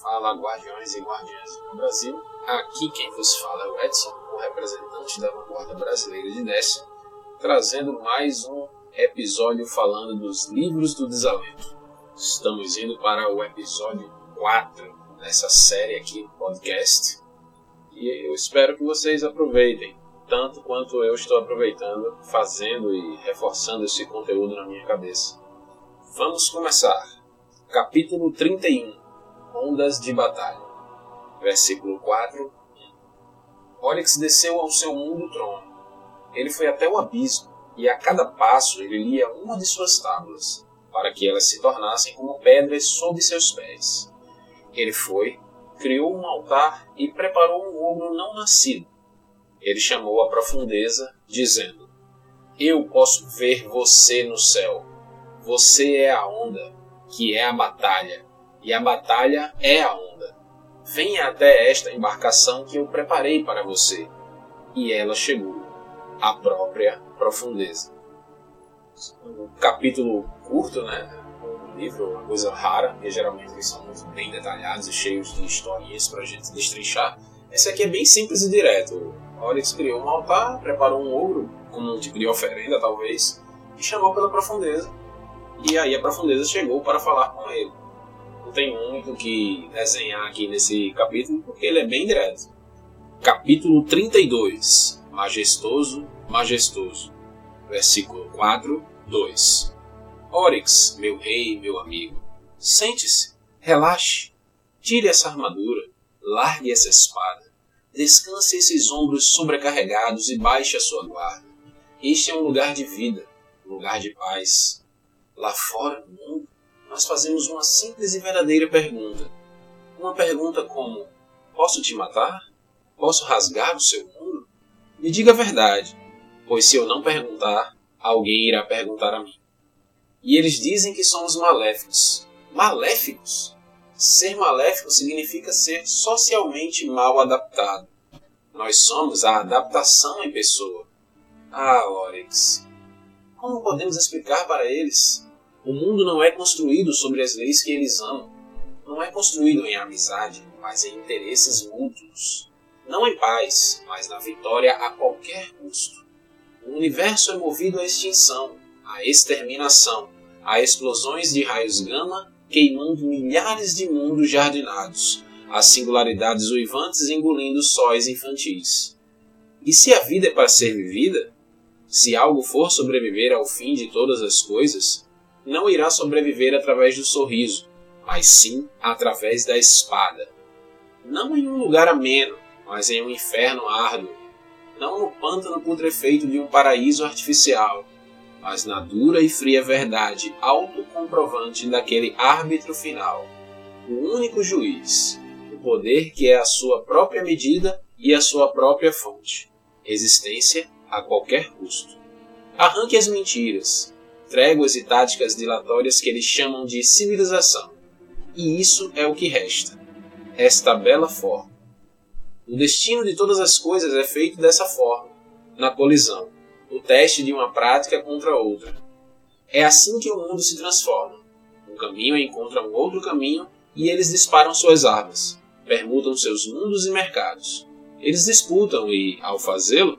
Fala, guardiões e guardiãs do Brasil. Aqui quem vos fala é o Edson, o representante da vanguarda brasileira de Nécia, trazendo mais um episódio falando dos livros do desalento. Estamos indo para o episódio 4 dessa série aqui do podcast. E eu espero que vocês aproveitem, tanto quanto eu estou aproveitando, fazendo e reforçando esse conteúdo na minha cabeça. Vamos começar. Capítulo 31 Ondas de Batalha. Versículo 4 Oryx desceu ao seu mundo trono. Ele foi até o abismo, e a cada passo ele lia uma de suas tábuas, para que elas se tornassem como pedras sob seus pés. Ele foi, criou um altar e preparou um ogro não nascido. Ele chamou a profundeza, dizendo: Eu posso ver você no céu. Você é a onda, que é a batalha, e a batalha é a onda. Venha até esta embarcação que eu preparei para você. E ela chegou, a própria profundeza. Um capítulo curto, né? Um livro, uma coisa rara, porque geralmente eles são muito bem detalhados e cheios de historinhas para a gente destrinchar. Esse aqui é bem simples e direto. Oryx criou um altar, preparou um ogro, como um tipo de oferenda talvez, e chamou pela profundeza. E aí a profundeza chegou para falar com ele tem muito o que desenhar aqui nesse capítulo, porque ele é bem direto. Capítulo 32 Majestoso, Majestoso. Versículo 4, 2 Oryx, meu rei, meu amigo, sente-se, relaxe, tire essa armadura, largue essa espada, descanse esses ombros sobrecarregados e baixe a sua guarda. Este é um lugar de vida, um lugar de paz. Lá fora, no nós fazemos uma simples e verdadeira pergunta. Uma pergunta como: Posso te matar? Posso rasgar o seu mundo? Me diga a verdade, pois se eu não perguntar, alguém irá perguntar a mim. E eles dizem que somos maléficos. Maléficos? Ser maléfico significa ser socialmente mal adaptado. Nós somos a adaptação em pessoa. Ah, Oryx, como podemos explicar para eles o mundo não é construído sobre as leis que eles amam. Não é construído em amizade, mas em interesses mútuos. Não em paz, mas na vitória a qualquer custo. O universo é movido à extinção, à exterminação, a explosões de raios gama queimando milhares de mundos jardinados, as singularidades uivantes engolindo sóis infantis. E se a vida é para ser vivida? Se algo for sobreviver ao fim de todas as coisas, não irá sobreviver através do sorriso, mas sim através da espada. Não em um lugar ameno, mas em um inferno árduo. Não no pântano putrefeito de um paraíso artificial, mas na dura e fria verdade autocomprovante daquele árbitro final, o único juiz, o poder que é a sua própria medida e a sua própria fonte, resistência a qualquer custo. Arranque as mentiras, tréguas e táticas dilatórias que eles chamam de civilização. E isso é o que resta. Esta bela forma. O destino de todas as coisas é feito dessa forma, na colisão, o teste de uma prática contra outra. É assim que o mundo se transforma. Um caminho encontra um outro caminho e eles disparam suas armas, permutam seus mundos e mercados. Eles disputam e, ao fazê-lo,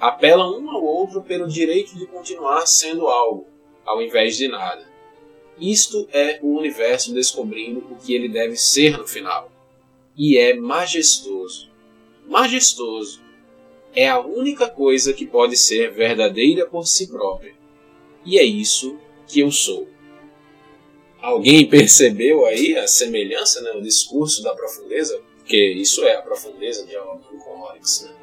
apelam um ao outro pelo direito de continuar sendo algo, ao invés de nada. Isto é o universo descobrindo o que ele deve ser no final. E é majestoso. Majestoso é a única coisa que pode ser verdadeira por si própria. E é isso que eu sou. Alguém percebeu aí a semelhança no né, discurso da profundeza? Porque isso é a profundeza dialogando com Oryx, né?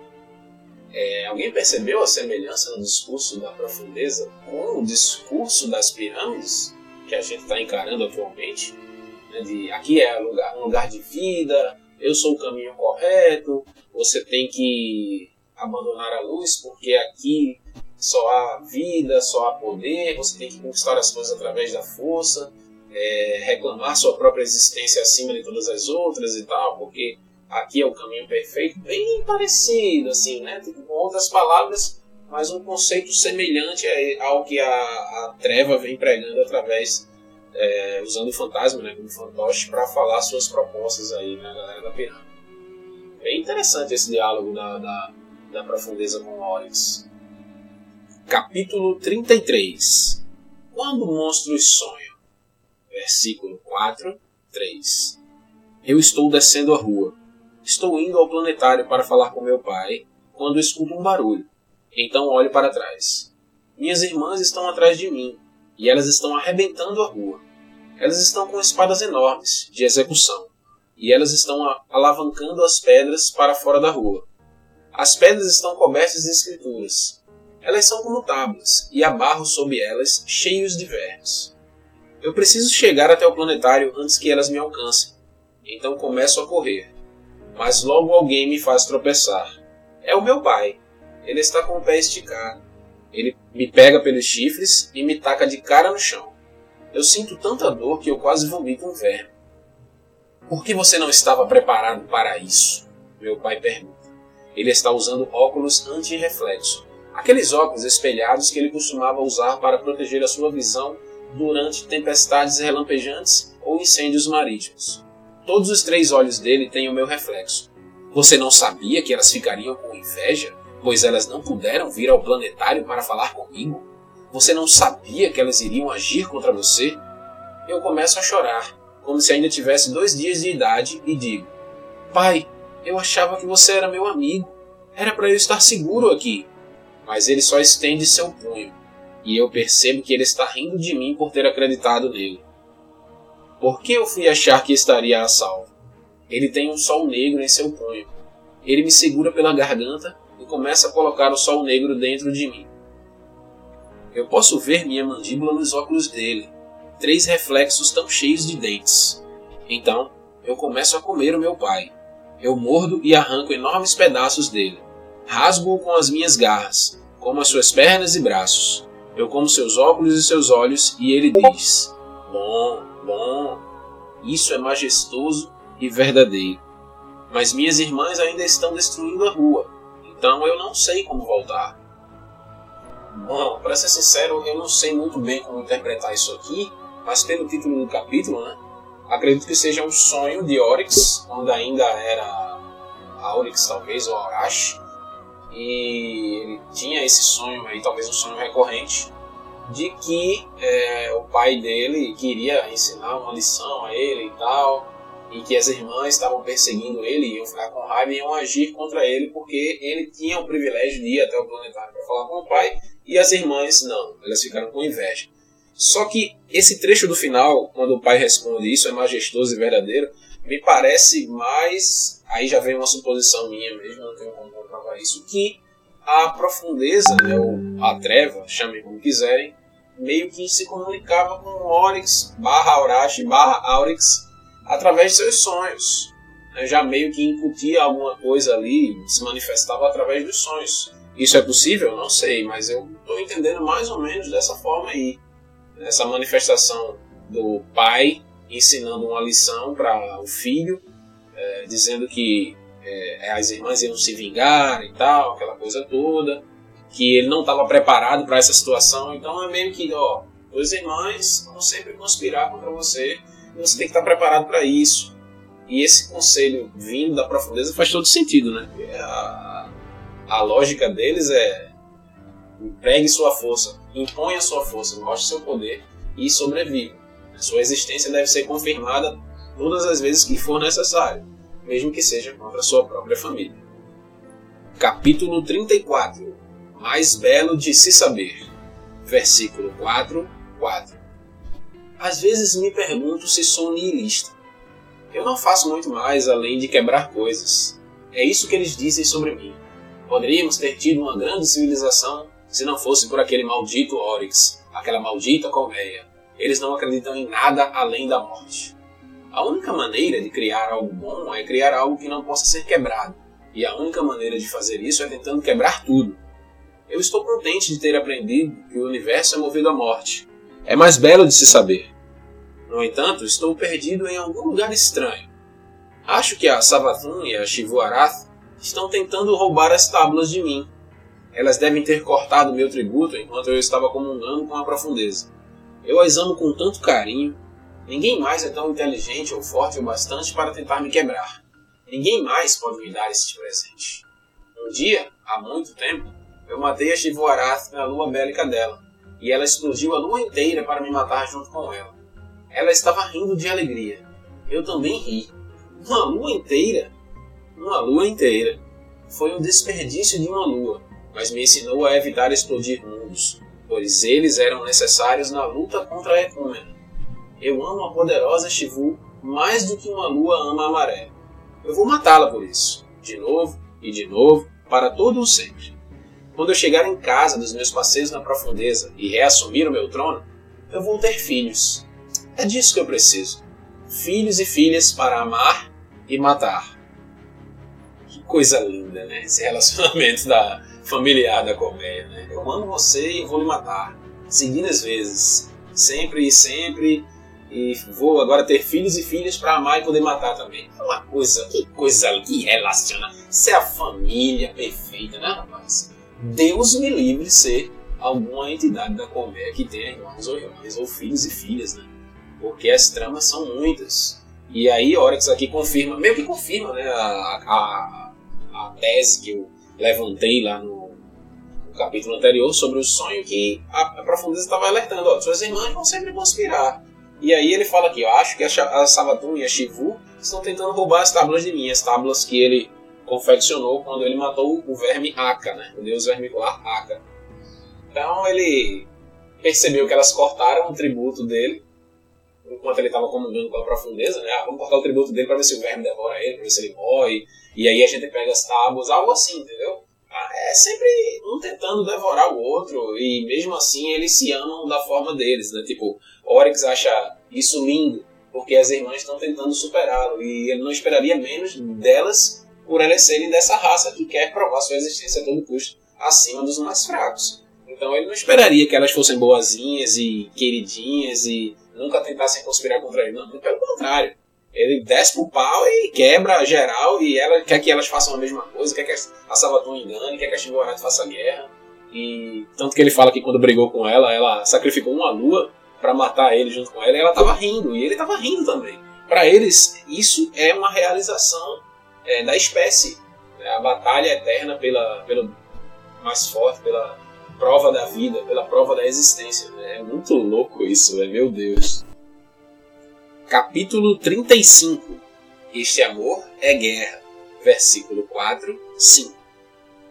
É, alguém percebeu a semelhança no discurso da profundeza com o discurso das pirâmides que a gente está encarando atualmente? Né, de aqui é lugar, um lugar de vida, eu sou o caminho correto, você tem que abandonar a luz porque aqui só há vida, só há poder, você tem que conquistar as coisas através da força, é, reclamar sua própria existência acima de todas as outras e tal, porque aqui é o caminho perfeito, bem parecido, assim, né? Tipo, com outras palavras, mas um conceito semelhante ao que a, a treva vem pregando através é, usando o fantasma né, como fantoche para falar suas propostas aí na galera da pirâmide. Bem interessante esse diálogo da, da, da profundeza com Oryx. Capítulo 33 Quando monstros sonham Versículo 4, 3 Eu estou descendo a rua. Estou indo ao planetário para falar com meu pai quando escuto um barulho. Então olho para trás. Minhas irmãs estão atrás de mim e elas estão arrebentando a rua. Elas estão com espadas enormes de execução e elas estão alavancando as pedras para fora da rua. As pedras estão cobertas de escrituras. Elas são como tábuas, e há barro sob elas cheios de vermes. Eu preciso chegar até o planetário antes que elas me alcancem. Então começo a correr. Mas logo alguém me faz tropeçar. É o meu pai. Ele está com o pé esticado. Ele me pega pelos chifres e me taca de cara no chão. Eu sinto tanta dor que eu quase vomito um verme. Por que você não estava preparado para isso? Meu pai pergunta. Ele está usando óculos anti-reflexo, aqueles óculos espelhados que ele costumava usar para proteger a sua visão durante tempestades relampejantes ou incêndios marítimos. Todos os três olhos dele têm o meu reflexo. Você não sabia que elas ficariam com inveja, pois elas não puderam vir ao planetário para falar comigo? Você não sabia que elas iriam agir contra você? Eu começo a chorar como se ainda tivesse dois dias de idade, e digo: Pai, eu achava que você era meu amigo. Era para eu estar seguro aqui. Mas ele só estende seu punho, e eu percebo que ele está rindo de mim por ter acreditado nele. Por que eu fui achar que estaria a salvo? Ele tem um sol negro em seu punho. Ele me segura pela garganta e começa a colocar o sol negro dentro de mim. Eu posso ver minha mandíbula nos óculos dele, três reflexos tão cheios de dentes. Então, eu começo a comer o meu pai. Eu mordo e arranco enormes pedaços dele. Rasgo-o com as minhas garras, como as suas pernas e braços. Eu como seus óculos e seus olhos, e ele diz: Bom, bom, isso é majestoso e verdadeiro. Mas minhas irmãs ainda estão destruindo a rua, então eu não sei como voltar. Bom, para ser sincero, eu não sei muito bem como interpretar isso aqui, mas pelo título do capítulo, né? Acredito que seja um sonho de Oryx, quando ainda era Aurix, talvez, ou Aurash. E ele tinha esse sonho aí, talvez um sonho recorrente, de que é, o pai dele queria ensinar uma lição a ele e tal, e que as irmãs estavam perseguindo ele, iam ficar com raiva e iam agir contra ele, porque ele tinha o privilégio de ir até o planetário para falar com o pai, e as irmãs não, elas ficaram com inveja. Só que esse trecho do final, quando o pai responde isso é majestoso e verdadeiro, me parece mais. Aí já vem uma suposição minha mesmo, não tenho como comprovar isso, que a profundeza, né, ou a treva, chamem como quiserem, meio que se comunicava com Oryx barra Aurash barra Aurix através de seus sonhos. Né, já meio que incutia alguma coisa ali, se manifestava através dos sonhos. Isso é possível? Não sei, mas eu estou entendendo mais ou menos dessa forma aí essa manifestação do pai ensinando uma lição para o filho, é, dizendo que é, as irmãs iam se vingar e tal, aquela coisa toda, que ele não estava preparado para essa situação. Então é meio que, ó, duas irmãs vão sempre conspirar contra você você tem que estar preparado para isso. E esse conselho vindo da profundeza faz todo sentido, né? A, a lógica deles é empregue sua força, imponha sua força, mostre seu poder e sobreviva. Sua existência deve ser confirmada todas as vezes que for necessário, mesmo que seja contra sua própria família. Capítulo 34 Mais belo de se saber. Versículo 4, 4 Às vezes me pergunto se sou nihilista. Eu não faço muito mais além de quebrar coisas. É isso que eles dizem sobre mim. Poderíamos ter tido uma grande civilização se não fosse por aquele maldito Oryx, aquela maldita colmeia. Eles não acreditam em nada além da morte. A única maneira de criar algo bom é criar algo que não possa ser quebrado. E a única maneira de fazer isso é tentando quebrar tudo. Eu estou contente de ter aprendido que o universo é movido à morte. É mais belo de se saber. No entanto, estou perdido em algum lugar estranho. Acho que a Savathun e a Shivuarath estão tentando roubar as tábuas de mim elas devem ter cortado meu tributo enquanto eu estava comungando com a profundeza. Eu as amo com tanto carinho. Ninguém mais é tão inteligente ou forte o bastante para tentar me quebrar. Ninguém mais pode me dar este presente. Um dia, há muito tempo, eu matei a Shivuarath na lua bélica dela, e ela explodiu a lua inteira para me matar junto com ela. Ela estava rindo de alegria. Eu também ri. Uma lua inteira? Uma lua inteira. Foi um desperdício de uma lua, mas me ensinou a evitar explodir mundos, pois eles eram necessários na luta contra a Ecúmena. Eu amo a poderosa Shivu mais do que uma lua ama a maré. Eu vou matá-la por isso, de novo e de novo, para todo o sempre. Quando eu chegar em casa dos meus passeios na profundeza e reassumir o meu trono, eu vou ter filhos. É disso que eu preciso. Filhos e filhas para amar e matar. Que coisa linda, né? Esse relacionamento da familiar da colmeia, né? Eu amo você e vou lhe matar. Seguidas vezes. Sempre e sempre. E vou agora ter filhos e filhas para amar e poder matar também. É uma coisa, que coisa que relaciona. Isso é a família perfeita, né, rapaz? Deus me livre de ser alguma entidade da colmeia que tenha irmãos ou irmãs, ou filhos e filhas, né? Porque as tramas são muitas. E aí, Oryx aqui confirma, meio que confirma, né, a, a, a tese que eu levantei lá no, no capítulo anterior sobre o sonho que a, a profundeza estava alertando, ó, suas irmãs vão sempre conspirar. E aí ele fala aqui, eu acho que a, a e a Shivu estão tentando roubar as tábuas de mim, as tábuas que ele confeccionou quando ele matou o verme Aka, né, o deus vermicular Aka. Então ele percebeu que elas cortaram o tributo dele enquanto ele estava comandando com a profundeza, né? Ah, vamos cortar o tributo dele para ver se o verme devora ele, para ver se ele morre. E aí a gente pega as tábuas, algo assim, entendeu? Ah, é sempre um tentando devorar o outro e mesmo assim eles se amam da forma deles, né? Tipo, Oryx acha isso lindo porque as irmãs estão tentando superá-lo e ele não esperaria menos delas por elas serem dessa raça que quer provar sua existência a todo custo acima dos mais fracos. Então ele não esperaria que elas fossem boazinhas e queridinhas e nunca tentassem conspirar contra ele. Não, pelo contrário. Ele desce pro pau e quebra geral e ela quer que elas façam a mesma coisa, quer que a Sabaton engane, quer que a Shibuarati faça guerra. E tanto que ele fala que quando brigou com ela, ela sacrificou uma lua para matar ele junto com ela e ela tava rindo, e ele tava rindo também. Para eles, isso é uma realização é, da espécie. Né? A batalha eterna pela, pelo mais forte, pela prova da vida, pela prova da existência. Né? É muito louco isso, né? meu Deus. Capítulo 35 Este amor é guerra. Versículo 4, 5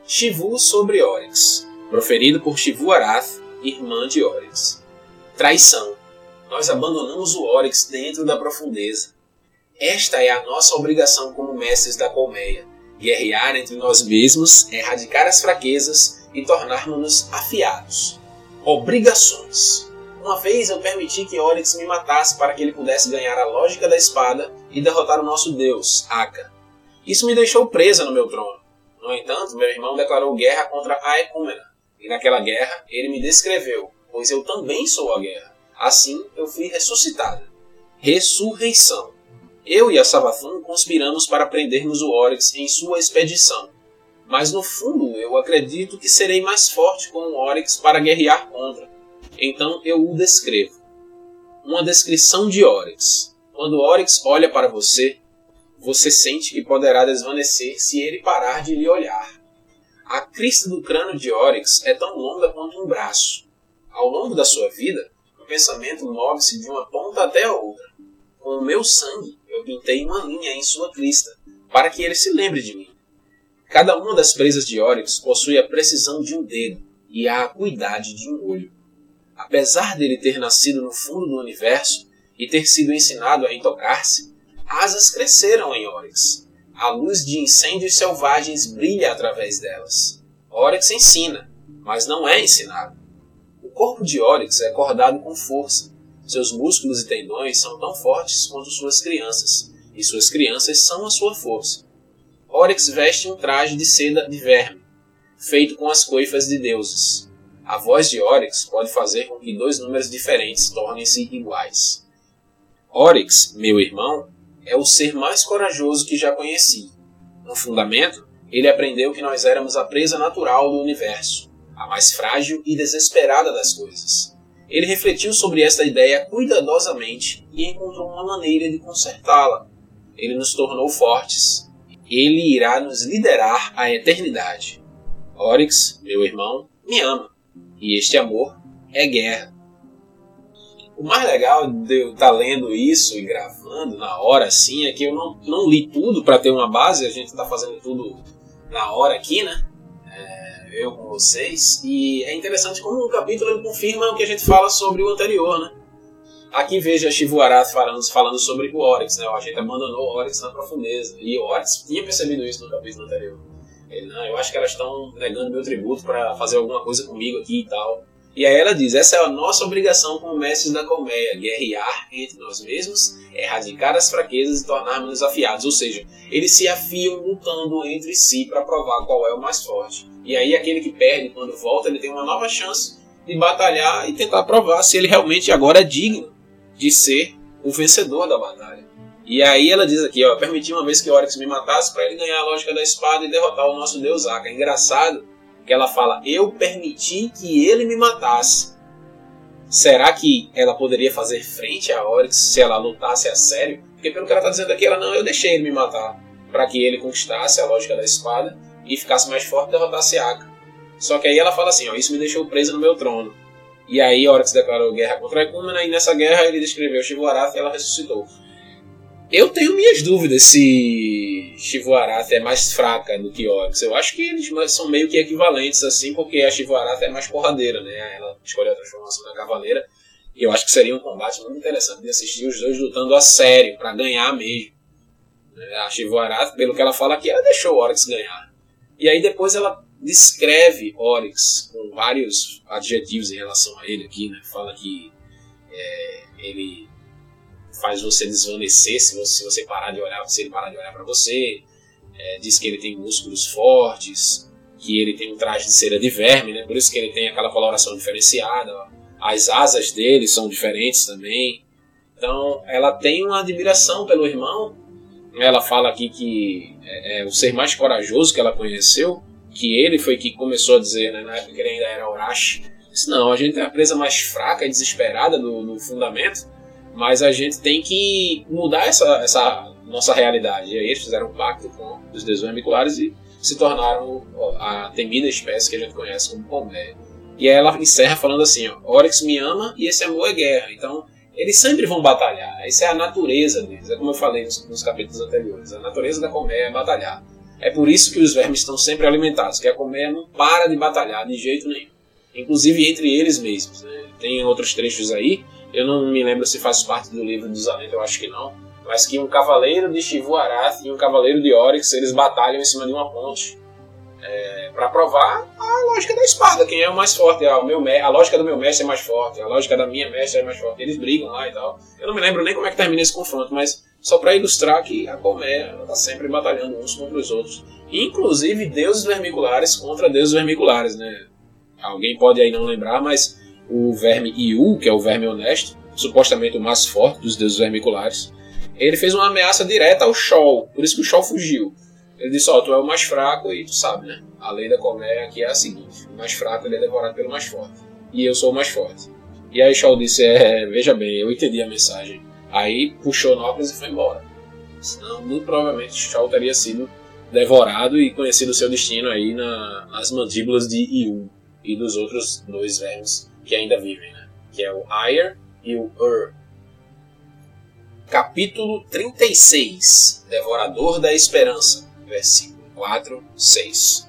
Shivu sobre Oryx, proferido por Shivu Arath, irmã de Oryx. Traição. Nós abandonamos o Oryx dentro da profundeza. Esta é a nossa obrigação como mestres da colmeia. Guerrear entre nós mesmos, erradicar as fraquezas e tornarmos-nos afiados. Obrigações. Uma vez eu permiti que Oryx me matasse para que ele pudesse ganhar a lógica da espada e derrotar o nosso deus, Aka. Isso me deixou presa no meu trono. No entanto, meu irmão declarou guerra contra Aecúmena, e naquela guerra ele me descreveu, pois eu também sou a guerra. Assim eu fui ressuscitada. Ressurreição. Eu e a Savathun conspiramos para prendermos o Oryx em sua expedição, mas no fundo eu acredito que serei mais forte com o Oryx para guerrear contra. Então eu o descrevo. Uma descrição de Oryx. Quando Oryx olha para você, você sente que poderá desvanecer se ele parar de lhe olhar. A crista do crânio de Oryx é tão longa quanto um braço. Ao longo da sua vida, o pensamento move-se de uma ponta até a outra. Com o meu sangue, eu pintei uma linha em sua crista, para que ele se lembre de mim. Cada uma das presas de Oryx possui a precisão de um dedo e a acuidade de um olho. Apesar dele ter nascido no fundo do universo e ter sido ensinado a intocar-se, asas cresceram em Oryx. A luz de incêndios selvagens brilha através delas. Oryx ensina, mas não é ensinado. O corpo de Oryx é acordado com força. Seus músculos e tendões são tão fortes quanto suas crianças, e suas crianças são a sua força. Oryx veste um traje de seda de verme, feito com as coifas de deuses. A voz de Oryx pode fazer com que dois números diferentes tornem-se iguais. Oryx, meu irmão, é o ser mais corajoso que já conheci. No fundamento, ele aprendeu que nós éramos a presa natural do universo, a mais frágil e desesperada das coisas. Ele refletiu sobre esta ideia cuidadosamente e encontrou uma maneira de consertá-la. Ele nos tornou fortes. Ele irá nos liderar à eternidade. Oryx, meu irmão, me ama. E este amor é guerra. O mais legal de eu estar tá lendo isso e gravando na hora assim é que eu não, não li tudo para ter uma base, a gente está fazendo tudo na hora aqui, né? Eu com vocês. E é interessante como o capítulo ele confirma o que a gente fala sobre o anterior, né? Aqui veja Shivu Arath falando, falando sobre o Oryx, né? A gente abandonou o Oryx na profundeza. E o Oryx tinha percebido isso no capítulo anterior. Ele, não, eu acho que elas estão negando meu tributo para fazer alguma coisa comigo aqui e tal. E aí ela diz: essa é a nossa obrigação como mestres da colmeia, guerrear entre nós mesmos, erradicar as fraquezas e tornarmos desafiados. Ou seja, eles se afiam lutando entre si para provar qual é o mais forte. E aí aquele que perde, quando volta, ele tem uma nova chance de batalhar e tentar provar se ele realmente agora é digno de ser o vencedor da batalha. E aí ela diz aqui, ó, permiti uma vez que Oryx me matasse para ele ganhar a lógica da espada e derrotar o nosso deus Aka. Engraçado que ela fala: Eu permiti que ele me matasse. Será que ela poderia fazer frente a Oryx se ela lutasse a sério? Porque pelo que ela está dizendo aqui, ela não, eu deixei ele me matar para que ele conquistasse a lógica da espada e ficasse mais forte e derrotasse Aka. Só que aí ela fala assim, ó, isso me deixou preso no meu trono. E aí Oryx declarou guerra contra Ecumena e nessa guerra ele descreveu Shivarath e ela ressuscitou. Eu tenho minhas dúvidas se Shivuarath é mais fraca do que Oryx. Eu acho que eles são meio que equivalentes, assim, porque a Shivuarath é mais porradeira, né? Ela escolheu a transformação da cavaleira. E eu acho que seria um combate muito interessante de assistir os dois lutando a sério, para ganhar mesmo. A Shivuarath, pelo que ela fala aqui, ela deixou o Oryx ganhar. E aí depois ela descreve Oryx com vários adjetivos em relação a ele aqui, né? Fala que é, ele faz você desvanecer se você, se você parar de olhar, se ele parar de olhar para você. É, diz que ele tem músculos fortes, que ele tem um traje de cera de verme, né? por isso que ele tem aquela coloração diferenciada. Ó. As asas dele são diferentes também. Então ela tem uma admiração pelo irmão. Ela fala aqui que é, é o ser mais corajoso que ela conheceu, que ele foi que começou a dizer, né, na época que ele ainda era disse, não, a gente é a presa mais fraca e desesperada do, do fundamento, mas a gente tem que mudar essa, essa nossa realidade. E aí eles fizeram um pacto com os deuses vermiculares e se tornaram a temida espécie que a gente conhece como colmeia. E aí ela encerra falando assim: ó, Oryx me ama e esse amor é guerra. Então eles sempre vão batalhar. Essa é a natureza deles. É como eu falei nos, nos capítulos anteriores. A natureza da colmeia é batalhar. É por isso que os vermes estão sempre alimentados, que a colmeia não para de batalhar de jeito nenhum. Inclusive entre eles mesmos. Né? Tem outros trechos aí eu não me lembro se faz parte do livro dos Alentos, eu acho que não, mas que um cavaleiro de Shivu Arath e um cavaleiro de Oryx eles batalham em cima de uma ponte é, para provar a lógica da espada, quem é o mais forte. A, o meu, a lógica do meu mestre é mais forte, a lógica da minha mestre é mais forte. Eles brigam lá e tal. Eu não me lembro nem como é que termina esse confronto, mas só para ilustrar que a Colmeia está sempre batalhando uns contra os outros. Inclusive deuses vermiculares contra deuses vermiculares, né? Alguém pode aí não lembrar, mas o verme Iu, que é o verme honesto, supostamente o mais forte dos deuses vermiculares, ele fez uma ameaça direta ao Shol, por isso que o Shol fugiu. Ele disse, ó, oh, tu é o mais fraco e tu sabe, né? A lei da colmeia aqui é a seguinte, o mais fraco ele é devorado pelo mais forte. E eu sou o mais forte. E aí Shol disse, é, veja bem, eu entendi a mensagem. Aí puxou Nóclise e foi embora. Senão, muito provavelmente, Shol teria sido devorado e conhecido seu destino aí na, nas mandíbulas de Iu e dos outros dois vermes que ainda vivem, né? que é o Ayer e o Ur. Capítulo 36 Devorador da Esperança, versículo 4, 6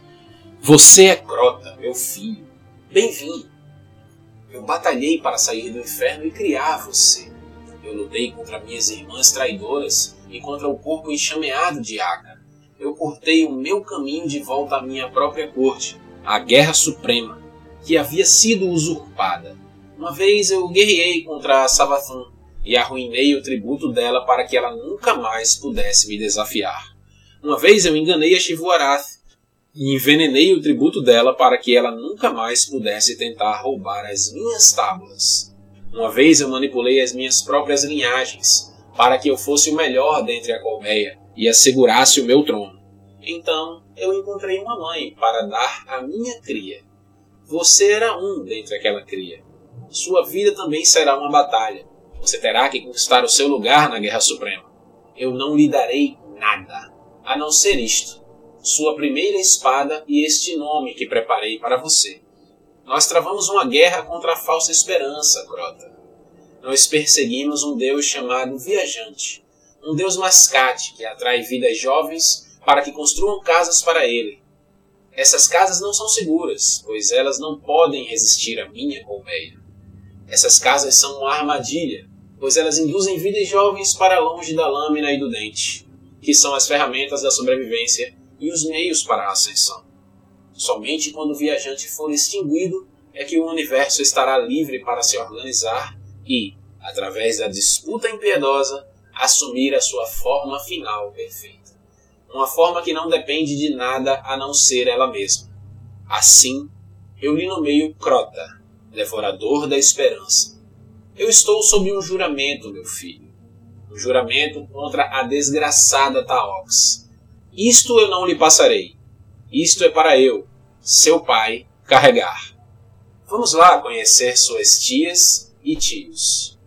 Você é Crota, meu filho, bem-vindo. Eu batalhei para sair do inferno e criar você. Eu lutei contra minhas irmãs traidoras e contra o corpo enxameado de Aka. Eu cortei o meu caminho de volta à minha própria corte, a guerra suprema que havia sido usurpada. Uma vez eu guerreei contra a Savathun e arruinei o tributo dela para que ela nunca mais pudesse me desafiar. Uma vez eu enganei a Shivuarath e envenenei o tributo dela para que ela nunca mais pudesse tentar roubar as minhas tábuas. Uma vez eu manipulei as minhas próprias linhagens para que eu fosse o melhor dentre a colmeia e assegurasse o meu trono. Então eu encontrei uma mãe para dar à minha cria você era um dentre aquela cria. sua vida também será uma batalha. Você terá que conquistar o seu lugar na Guerra Suprema. Eu não lhe darei nada, a não ser isto: sua primeira espada e este nome que preparei para você. Nós travamos uma guerra contra a falsa esperança, Crota. Nós perseguimos um Deus chamado Viajante, um Deus mascate que atrai vidas jovens para que construam casas para ele. Essas casas não são seguras, pois elas não podem resistir à minha colmeia. Essas casas são uma armadilha, pois elas induzem vidas jovens para longe da lâmina e do dente, que são as ferramentas da sobrevivência e os meios para a ascensão. Somente quando o viajante for extinguido é que o universo estará livre para se organizar e, através da disputa impiedosa, assumir a sua forma final perfeita. Uma forma que não depende de nada a não ser ela mesma. Assim, eu lhe nomeio Crota, devorador da esperança. Eu estou sob um juramento, meu filho. Um juramento contra a desgraçada Taox. Isto eu não lhe passarei. Isto é para eu, seu pai, carregar. Vamos lá conhecer suas tias e tios.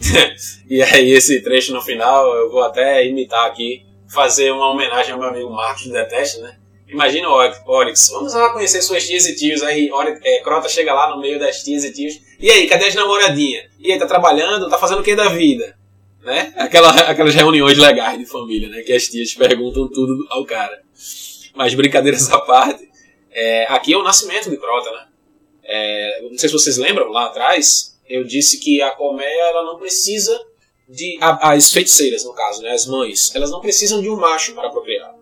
e aí, esse trecho no final, eu vou até imitar aqui, fazer uma homenagem ao meu amigo Marcos do Deteste, né? Imagina o Oryx, vamos lá conhecer suas tias e tios. Aí Oryx, é, Crota chega lá no meio das tias e tios. E aí, cadê as namoradinhas? E aí, tá trabalhando? Tá fazendo o que da vida? Né? Aquela, aquelas reuniões legais de família, né? Que as tias perguntam tudo ao cara. Mas brincadeiras à parte, é, aqui é o nascimento de Crota, né? É, não sei se vocês lembram, lá atrás, eu disse que a colmeia ela não precisa de. as feiticeiras, no caso, né, as mães, elas não precisam de um macho para procriar.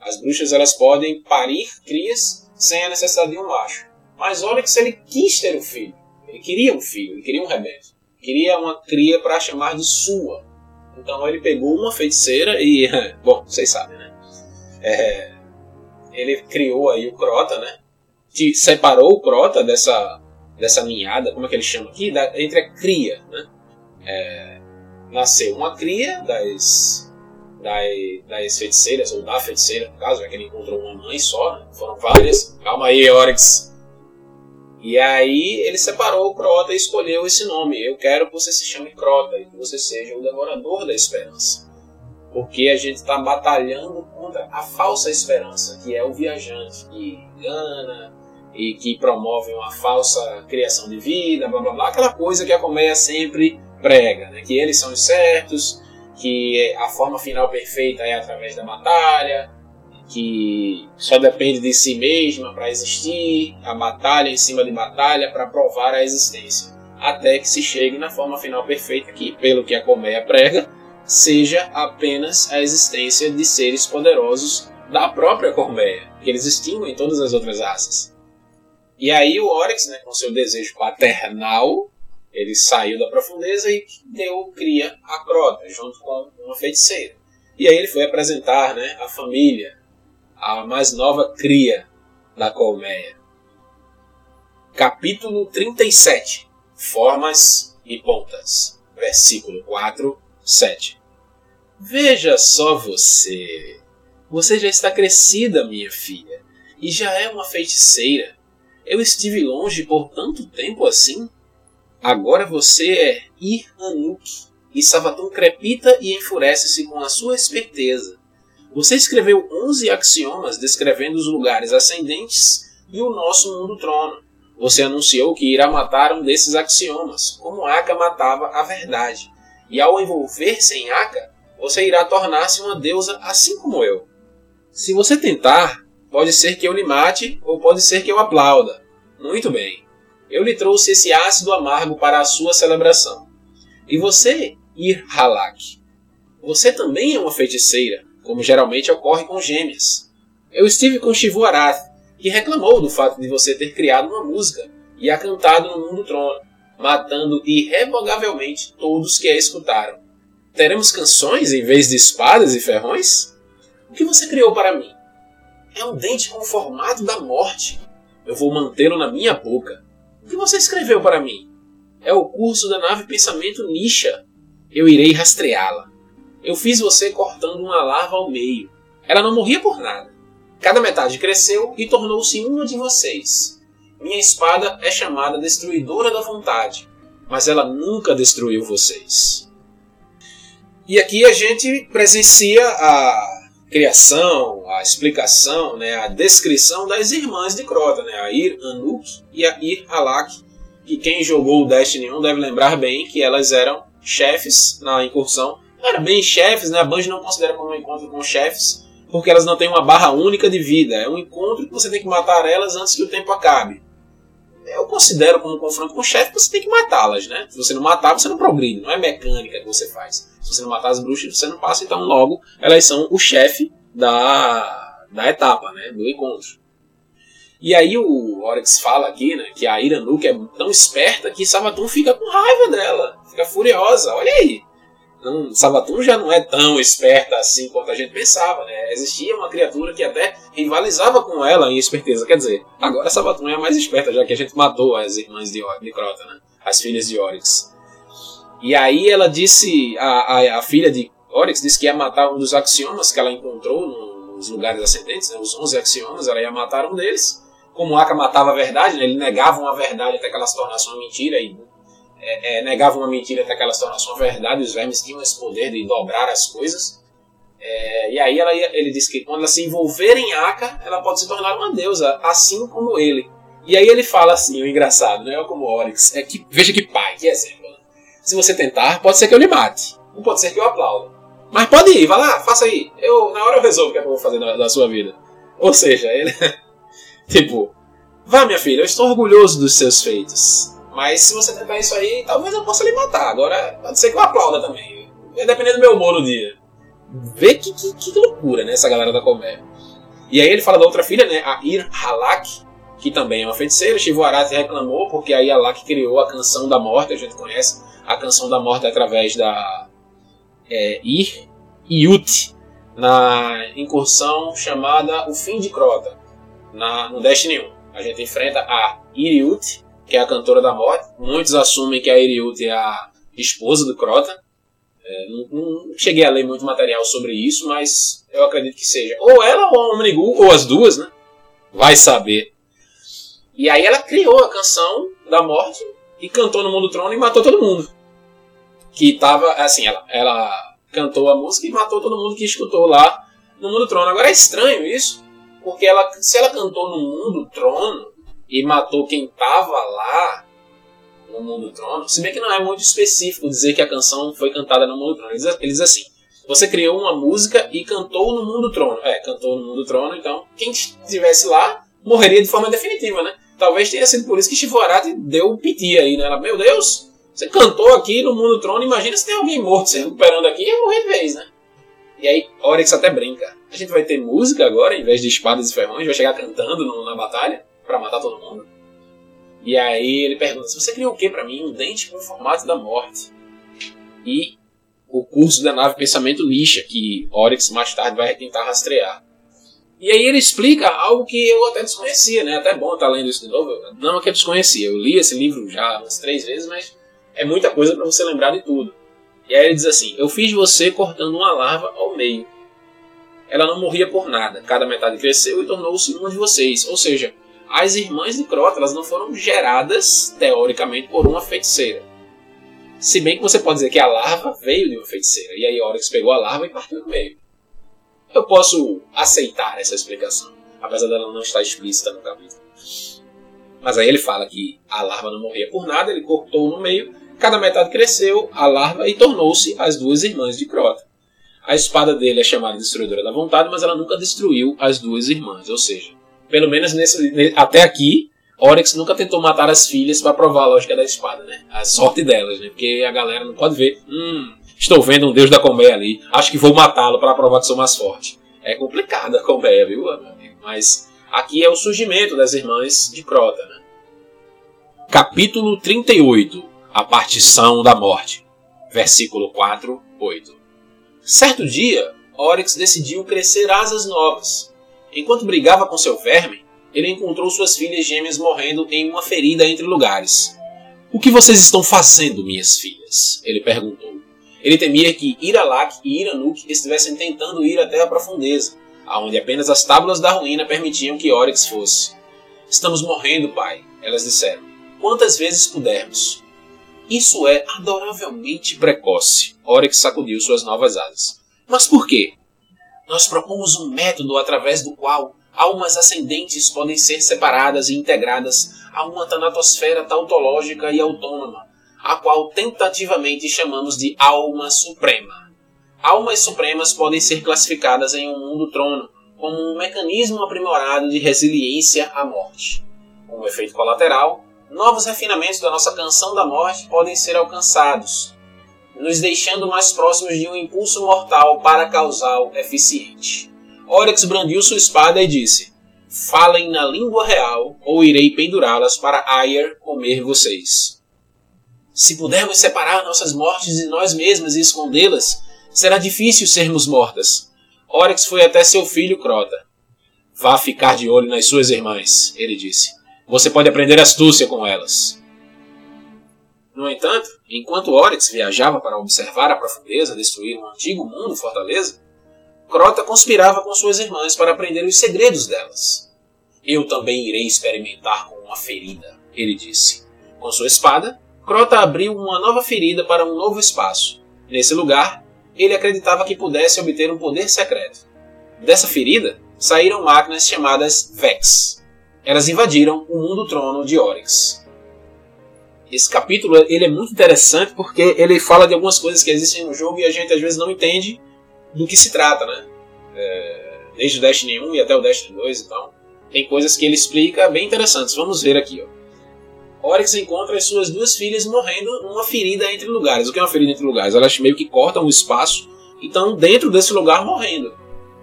As bruxas elas podem parir crias sem a necessidade de um macho. Mas olha que se ele quis ter um filho, ele queria um filho, ele queria um remédio, queria uma cria para chamar de sua. Então ele pegou uma feiticeira e, bom, vocês sabem, né? É, ele criou aí o Crota, né? Que separou o Crota dessa dessa ninhada, como é que ele chama aqui, da, entre a cria, né? É, nasceu uma cria das, das, das feiticeiras, ou da feiticeira, no caso, já que ele encontrou uma mãe só, né? foram várias. Calma aí, Oryx. E aí ele separou o Crota e escolheu esse nome. Eu quero que você se chame Crota e que você seja o devorador da esperança. Porque a gente está batalhando contra a falsa esperança, que é o viajante que engana, e que promovem uma falsa criação de vida, blá blá blá, aquela coisa que a colmeia sempre prega, né? que eles são os certos, que a forma final perfeita é através da batalha, que só depende de si mesma para existir, a batalha em cima de batalha para provar a existência, até que se chegue na forma final perfeita, que, pelo que a colmeia prega, seja apenas a existência de seres poderosos da própria colmeia, que eles extinguem todas as outras raças. E aí o Oryx, né, com seu desejo paternal, ele saiu da profundeza e deu cria a Crota, junto com uma feiticeira. E aí ele foi apresentar né, a família, a mais nova cria da colmeia. Capítulo 37 Formas e Pontas. Versículo 4, 7. Veja só você. Você já está crescida, minha filha, e já é uma feiticeira. Eu estive longe por tanto tempo assim. Agora você é Ir Anuk, e Savatão crepita e enfurece-se com a sua esperteza. Você escreveu 11 axiomas descrevendo os lugares ascendentes e o nosso mundo trono. Você anunciou que irá matar um desses axiomas, como Aka matava a verdade. E ao envolver-se em Aka, você irá tornar-se uma deusa assim como eu. Se você tentar, Pode ser que eu lhe mate ou pode ser que eu aplauda. Muito bem. Eu lhe trouxe esse ácido amargo para a sua celebração. E você, Ir Halak? Você também é uma feiticeira, como geralmente ocorre com gêmeas. Eu estive com Shivu Arath, que reclamou do fato de você ter criado uma música e a cantado no Mundo Trono, matando irrevogavelmente todos que a escutaram. Teremos canções em vez de espadas e ferrões? O que você criou para mim? É um dente com o formato da morte. Eu vou mantê-lo na minha boca. O que você escreveu para mim? É o curso da nave Pensamento Nisha. Eu irei rastreá-la. Eu fiz você cortando uma larva ao meio. Ela não morria por nada. Cada metade cresceu e tornou-se uma de vocês. minha espada é chamada Destruidora da Vontade, mas ela nunca destruiu vocês. E aqui a gente presencia a criação, a explicação, né, a descrição das irmãs de Crota, né, a Ir Anuk e a Ir Halak, que quem jogou o Destiny 1 deve lembrar bem que elas eram chefes na incursão. Eram bem chefes, né, a Bungie não considera como um encontro com chefes, porque elas não têm uma barra única de vida. É um encontro que você tem que matar elas antes que o tempo acabe eu considero como confronto com o chefe, você tem que matá-las, né? Se você não matar, você não progride, não é mecânica que você faz. Se você não matar as bruxas, você não passa, então logo elas são o chefe da, da etapa, né? Do encontro. E aí o Oryx fala aqui, né, que a Iranuk é tão esperta que Sabaton fica com raiva dela, fica furiosa. Olha aí, não, Sabatum já não é tão esperta assim quanto a gente pensava, né? Existia uma criatura que até rivalizava com ela em esperteza. Quer dizer, agora Sabatum é a mais esperta, já que a gente matou as irmãs de, de Crota, né? As filhas de Oryx. E aí ela disse, a, a, a, filha de Oryx disse que ia matar um dos axiomas que ela encontrou nos lugares ascendentes, né? os 11 axiomas, ela ia matar um deles. Como Aka matava a verdade, né? ele negava uma verdade até que ela se tornasse uma mentira e é, é, negava uma mentira até que ela se tornasse uma verdade, os vermes tinham esse poder de dobrar as coisas. É, e aí ela, ele disse que quando ela se envolver em Aka, ela pode se tornar uma deusa, assim como ele. E aí ele fala assim, o engraçado, não é como Oryx, é que veja que pai, que exemplo. Né? Se você tentar, pode ser que eu lhe mate, não pode ser que eu aplaude. Mas pode ir, vá lá, faça aí. Eu, na hora eu resolvo o que, é que eu vou fazer na sua vida. Ou seja, ele. tipo, vá minha filha, eu estou orgulhoso dos seus feitos. Mas se você tentar isso aí, talvez eu possa lhe matar. Agora, pode ser que eu aplauda também. Dependendo do meu humor no dia. Vê que, que, que loucura, né? Essa galera da comédia. E aí ele fala da outra filha, né? A Ir Halak, que também é uma feiticeira. Shivuarati reclamou porque aí Halak criou a canção da morte. A gente conhece a canção da morte através da é, Ir Yut na incursão chamada O Fim de Crota, na, no Destiny 1. A gente enfrenta a Iriut, que é a cantora da morte. Muitos assumem que a Eriute é a esposa do Crota. É, não, não, cheguei a ler muito material sobre isso, mas eu acredito que seja ou ela ou a Omnigul, ou as duas, né? Vai saber. E aí ela criou a canção da morte e cantou no Mundo Trono e matou todo mundo. Que tava, assim, ela, ela cantou a música e matou todo mundo que escutou lá no Mundo Trono. Agora é estranho isso, porque ela, se ela cantou no Mundo Trono, e matou quem tava lá no Mundo Trono, se bem que não é muito específico dizer que a canção foi cantada no Mundo Trono. Eles, eles assim, você criou uma música e cantou no Mundo Trono. É, cantou no Mundo Trono, então quem estivesse lá morreria de forma definitiva, né? Talvez tenha sido por isso que Shivorati deu o piti aí, né? Ela, meu Deus, você cantou aqui no Mundo Trono, imagina se tem alguém morto se recuperando aqui, ia morrer de vez, né? E aí, Oryx até brinca. A gente vai ter música agora, em vez de espadas e ferrões, vai chegar cantando no, na batalha para matar todo mundo. E aí ele pergunta: se você criou o que para mim? Um dente com o formato da morte. E o curso da nave Pensamento Lixa, que Oryx mais tarde vai tentar rastrear. E aí ele explica algo que eu até desconhecia, né? Até bom estar lendo isso de novo. Não é que eu desconhecia. Eu li esse livro já umas três vezes, mas é muita coisa para você lembrar de tudo. E aí ele diz assim: Eu fiz você cortando uma larva ao meio. Ela não morria por nada. Cada metade cresceu e tornou-se uma de vocês. Ou seja, as irmãs de Crota elas não foram geradas, teoricamente, por uma feiticeira. Se bem que você pode dizer que a larva veio de uma feiticeira, e aí Oryx pegou a larva e partiu no meio. Eu posso aceitar essa explicação, apesar dela não estar explícita no capítulo. Mas aí ele fala que a larva não morria por nada, ele cortou no meio, cada metade cresceu, a larva, e tornou-se as duas irmãs de Crota. A espada dele é chamada Destruidora da Vontade, mas ela nunca destruiu as duas irmãs, ou seja, pelo menos nesse, até aqui, Oryx nunca tentou matar as filhas para provar a lógica da espada, né? A sorte delas, né? Porque a galera não pode ver, hum, estou vendo um deus da colmeia ali, acho que vou matá-lo para provar que sou mais forte. É complicada a colmeia, viu, amigo? Mas aqui é o surgimento das irmãs de Crota, né? Capítulo 38 A Partição da Morte Versículo 4, 8 Certo dia, Oryx decidiu crescer asas novas Enquanto brigava com seu verme, ele encontrou suas filhas gêmeas morrendo em uma ferida entre lugares. O que vocês estão fazendo, minhas filhas? Ele perguntou. Ele temia que Iralak e Iranuk estivessem tentando ir até a profundeza, aonde apenas as tábuas da ruína permitiam que Oryx fosse. Estamos morrendo, pai, elas disseram. Quantas vezes pudermos. Isso é adoravelmente precoce. Oryx sacudiu suas novas asas. Mas por quê? Nós propomos um método através do qual almas ascendentes podem ser separadas e integradas a uma tanatosfera tautológica e autônoma, a qual tentativamente chamamos de alma suprema. Almas supremas podem ser classificadas em um mundo trono como um mecanismo aprimorado de resiliência à morte. Como efeito colateral, novos refinamentos da nossa canção da morte podem ser alcançados, nos deixando mais próximos de um impulso mortal para causal eficiente. Oryx brandiu sua espada e disse: Falem na língua real, ou irei pendurá-las para Ayer comer vocês. Se pudermos separar nossas mortes de nós mesmas e escondê-las, será difícil sermos mortas. Oryx foi até seu filho Crota. Vá ficar de olho nas suas irmãs, ele disse. Você pode aprender astúcia com elas. No entanto, enquanto Oryx viajava para observar a profundeza destruir um antigo mundo fortaleza, Crota conspirava com suas irmãs para aprender os segredos delas. Eu também irei experimentar com uma ferida, ele disse. Com sua espada, Crota abriu uma nova ferida para um novo espaço. Nesse lugar, ele acreditava que pudesse obter um poder secreto. Dessa ferida, saíram máquinas chamadas Vex. Elas invadiram o mundo trono de Oryx. Esse capítulo ele é muito interessante porque ele fala de algumas coisas que existem no jogo e a gente às vezes não entende do que se trata, né? É, desde o Destiny 1 e até o Destiny 2 então. Tem coisas que ele explica bem interessantes. Vamos ver aqui, ó. Oryx encontra as suas duas filhas morrendo numa ferida entre lugares. O que é uma ferida entre lugares? Elas meio que cortam o espaço e estão dentro desse lugar morrendo.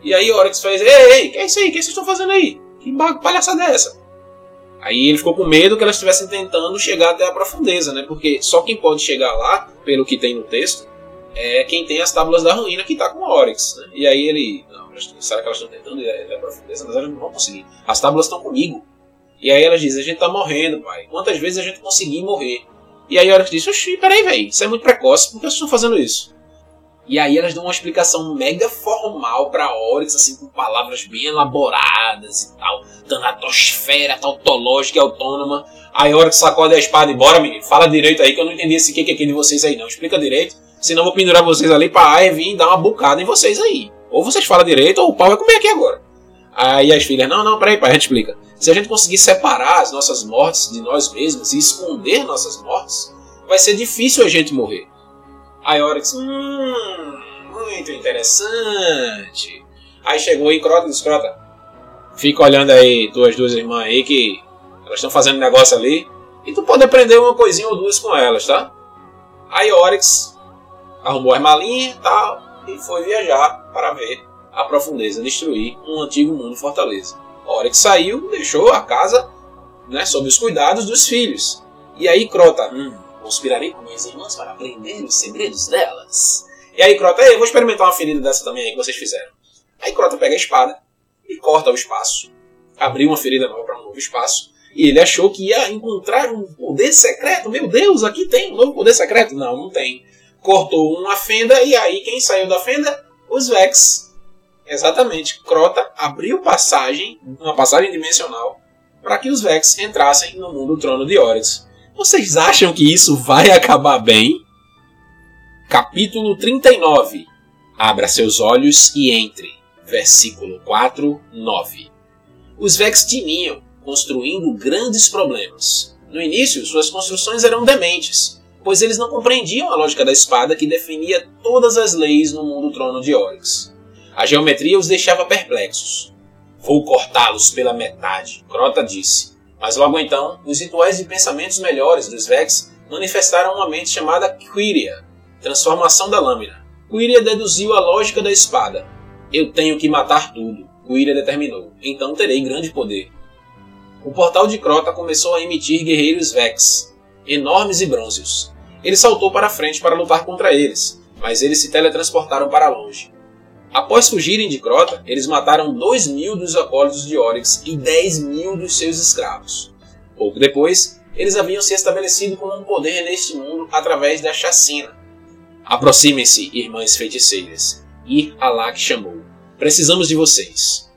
E aí Oryx faz: Ei, ei, que é isso aí? O que vocês estão fazendo aí? Que palhaçada é essa? Aí ele ficou com medo que elas estivessem tentando chegar até a profundeza, né? Porque só quem pode chegar lá, pelo que tem no texto, é quem tem as tábuas da ruína que tá com o Oryx. Né? E aí ele. Não, será que elas estão tentando ir até a profundeza? Mas elas não vão conseguir. As tábuas estão comigo. E aí ela diz, a gente tá morrendo, pai. Quantas vezes a gente conseguir morrer? E aí que diz, oxi, peraí, velho, isso é muito precoce, por que vocês estão fazendo isso? E aí elas dão uma explicação mega formal pra Oryx, assim, com palavras bem elaboradas e tal. Tanatosfera tautológica e autônoma. Aí Oryx sacode a espada e bora, menino. Fala direito aí que eu não entendi esse que é aqui de vocês aí não. Explica direito. Senão eu vou pendurar vocês ali pra Aya vir dar uma bocada em vocês aí. Ou vocês falam direito ou o pau vai comer aqui agora. Aí as filhas, não, não, peraí, pai, a gente explica. Se a gente conseguir separar as nossas mortes de nós mesmos e esconder nossas mortes, vai ser difícil a gente morrer. Aí Oryx, hum, muito interessante. Aí chegou em Crota disse, Crota, fica olhando aí tuas duas irmãs aí que elas estão fazendo negócio ali e tu pode aprender uma coisinha ou duas com elas, tá? Aí Oryx arrumou as malinhas e tal e foi viajar para ver a profundeza, destruir um antigo mundo fortaleza. Que saiu, deixou a casa né, sob os cuidados dos filhos. E aí Crota, hum, conspirarei com minhas irmãs para aprender os segredos delas. E aí Crota, eu vou experimentar uma ferida dessa também aí que vocês fizeram. Aí Crota pega a espada e corta o espaço. Abriu uma ferida nova para um novo espaço. E ele achou que ia encontrar um poder secreto. Meu Deus, aqui tem um novo poder secreto. Não, não tem. Cortou uma fenda e aí quem saiu da fenda? Os Vex. Exatamente. Crota abriu passagem, uma passagem dimensional, para que os Vex entrassem no mundo trono de Oryx. Vocês acham que isso vai acabar bem? Capítulo 39 Abra seus olhos e entre. Versículo 4, 9. Os Vex tiniam, construindo grandes problemas. No início, suas construções eram dementes, pois eles não compreendiam a lógica da espada que definia todas as leis no mundo trono de Oryx. A geometria os deixava perplexos. Vou cortá-los pela metade, Crota disse. Mas logo então, os rituais de pensamentos melhores dos Vex manifestaram uma mente chamada Quiria, transformação da lâmina. Quiria deduziu a lógica da espada. Eu tenho que matar tudo, Quiria determinou. Então terei grande poder. O portal de Crota começou a emitir guerreiros Vex, enormes e brônzeos. Ele saltou para frente para lutar contra eles, mas eles se teletransportaram para longe. Após fugirem de Crota, eles mataram 2 mil dos acólitos de Oryx e 10 mil dos seus escravos. Pouco depois, eles haviam se estabelecido como um poder neste mundo através da chacina. Aproximem-se, irmãs feiticeiras. Ir Alak chamou. Precisamos de vocês.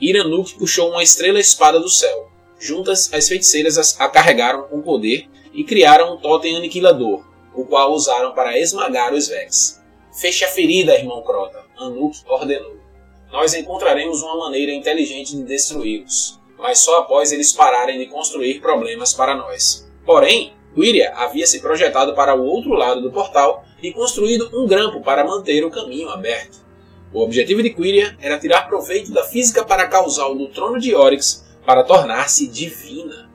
Iranuk puxou uma estrela espada do céu. Juntas, as feiticeiras a carregaram com poder e criaram um totem aniquilador, o qual usaram para esmagar os Vex. Feche a ferida, irmão Crota, Anuk ordenou. Nós encontraremos uma maneira inteligente de destruí-los, mas só após eles pararem de construir problemas para nós. Porém, Quiria havia se projetado para o outro lado do portal e construído um grampo para manter o caminho aberto. O objetivo de Quiria era tirar proveito da física paracausal do trono de Oryx para tornar-se divina.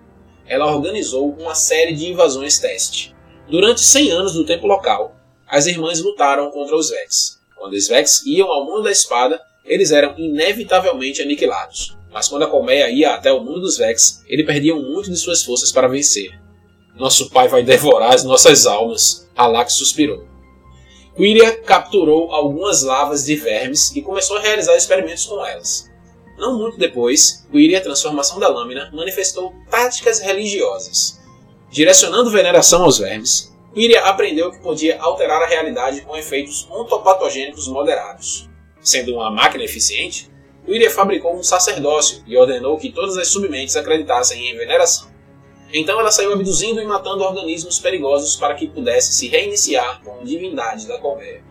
Ela organizou uma série de invasões teste. Durante 100 anos do tempo local, as irmãs lutaram contra os Vex. Quando os Vex iam ao mundo da espada, eles eram inevitavelmente aniquilados. Mas quando a colmeia ia até o mundo dos Vex, eles perdiam muito de suas forças para vencer. Nosso pai vai devorar as nossas almas, Alak suspirou. Quiria capturou algumas lavas de vermes e começou a realizar experimentos com elas. Não muito depois, Quiria, transformação da lâmina, manifestou táticas religiosas. Direcionando veneração aos vermes, Quiria aprendeu que podia alterar a realidade com efeitos ontopatogênicos moderados. Sendo uma máquina eficiente, Quiria fabricou um sacerdócio e ordenou que todas as submentes acreditassem em veneração. Então ela saiu abduzindo e matando organismos perigosos para que pudesse se reiniciar com a divindade da colmeia.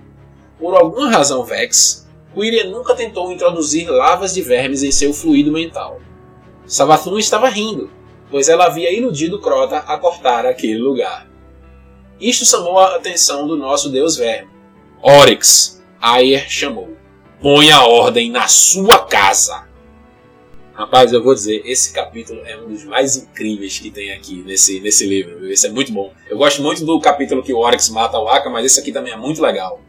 Por alguma razão Vex, Quiria nunca tentou introduzir lavas de vermes em seu fluido mental. Savathun estava rindo, pois ela havia iludido Crota a cortar aquele lugar. Isto chamou a atenção do nosso deus verme. Oryx, Ayer chamou. Põe a ordem na sua casa. Rapaz, eu vou dizer, esse capítulo é um dos mais incríveis que tem aqui nesse, nesse livro. Esse é muito bom. Eu gosto muito do capítulo que o Oryx mata o Aka, mas esse aqui também é muito legal.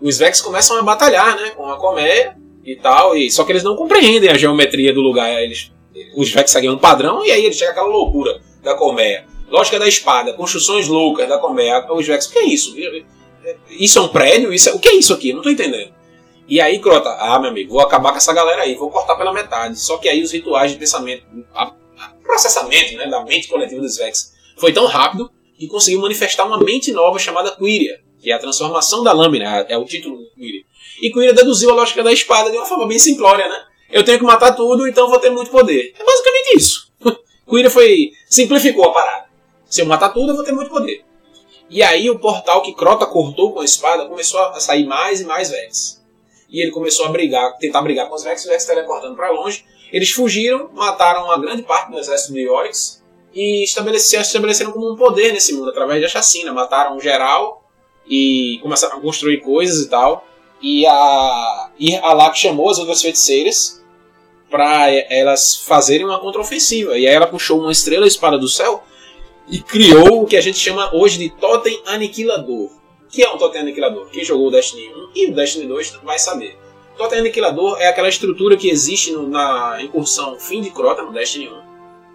Os Vex começam a batalhar, né, com a colmeia e tal, e só que eles não compreendem a geometria do lugar. Eles, os Vex seguem um padrão e aí eles chegam aquela loucura da colmeia. Lógica da espada, construções loucas da colmeia, os Vex, o que é isso? Isso é um prédio? Isso é... O que é isso aqui? Não estou entendendo. E aí, Crota, ah, meu amigo, vou acabar com essa galera aí, vou cortar pela metade. Só que aí os rituais de pensamento, o processamento né, da mente coletiva dos Vex foi tão rápido que conseguiu manifestar uma mente nova chamada Quiria, que é a transformação da lâmina, é o título do Quiria. E Quiria deduziu a lógica da espada de uma forma bem simplória, né? Eu tenho que matar tudo, então vou ter muito poder. É basicamente isso. Quiria foi simplificou a parada. Se eu matar tudo, eu vou ter muito poder. E aí o portal que Crota cortou com a espada começou a sair mais e mais Vex. E ele começou a brigar, tentar brigar com os Vex, os Vex teleportando para longe. Eles fugiram, mataram uma grande parte do exército de Oryx e estabeleceram, estabeleceram como um poder nesse mundo através da chacina. Mataram geral e começaram a construir coisas e tal. E a, e a chamou as outras feiticeiras para elas fazerem uma contraofensiva. E aí ela puxou uma estrela espada do céu e criou o que a gente chama hoje de Totem Aniquilador. Que é um Totem Aniquilador? Quem jogou o Destiny 1 e o Destiny 2 vai saber. Totem Aniquilador é aquela estrutura que existe no, na incursão Fim de Crota no Destiny 1.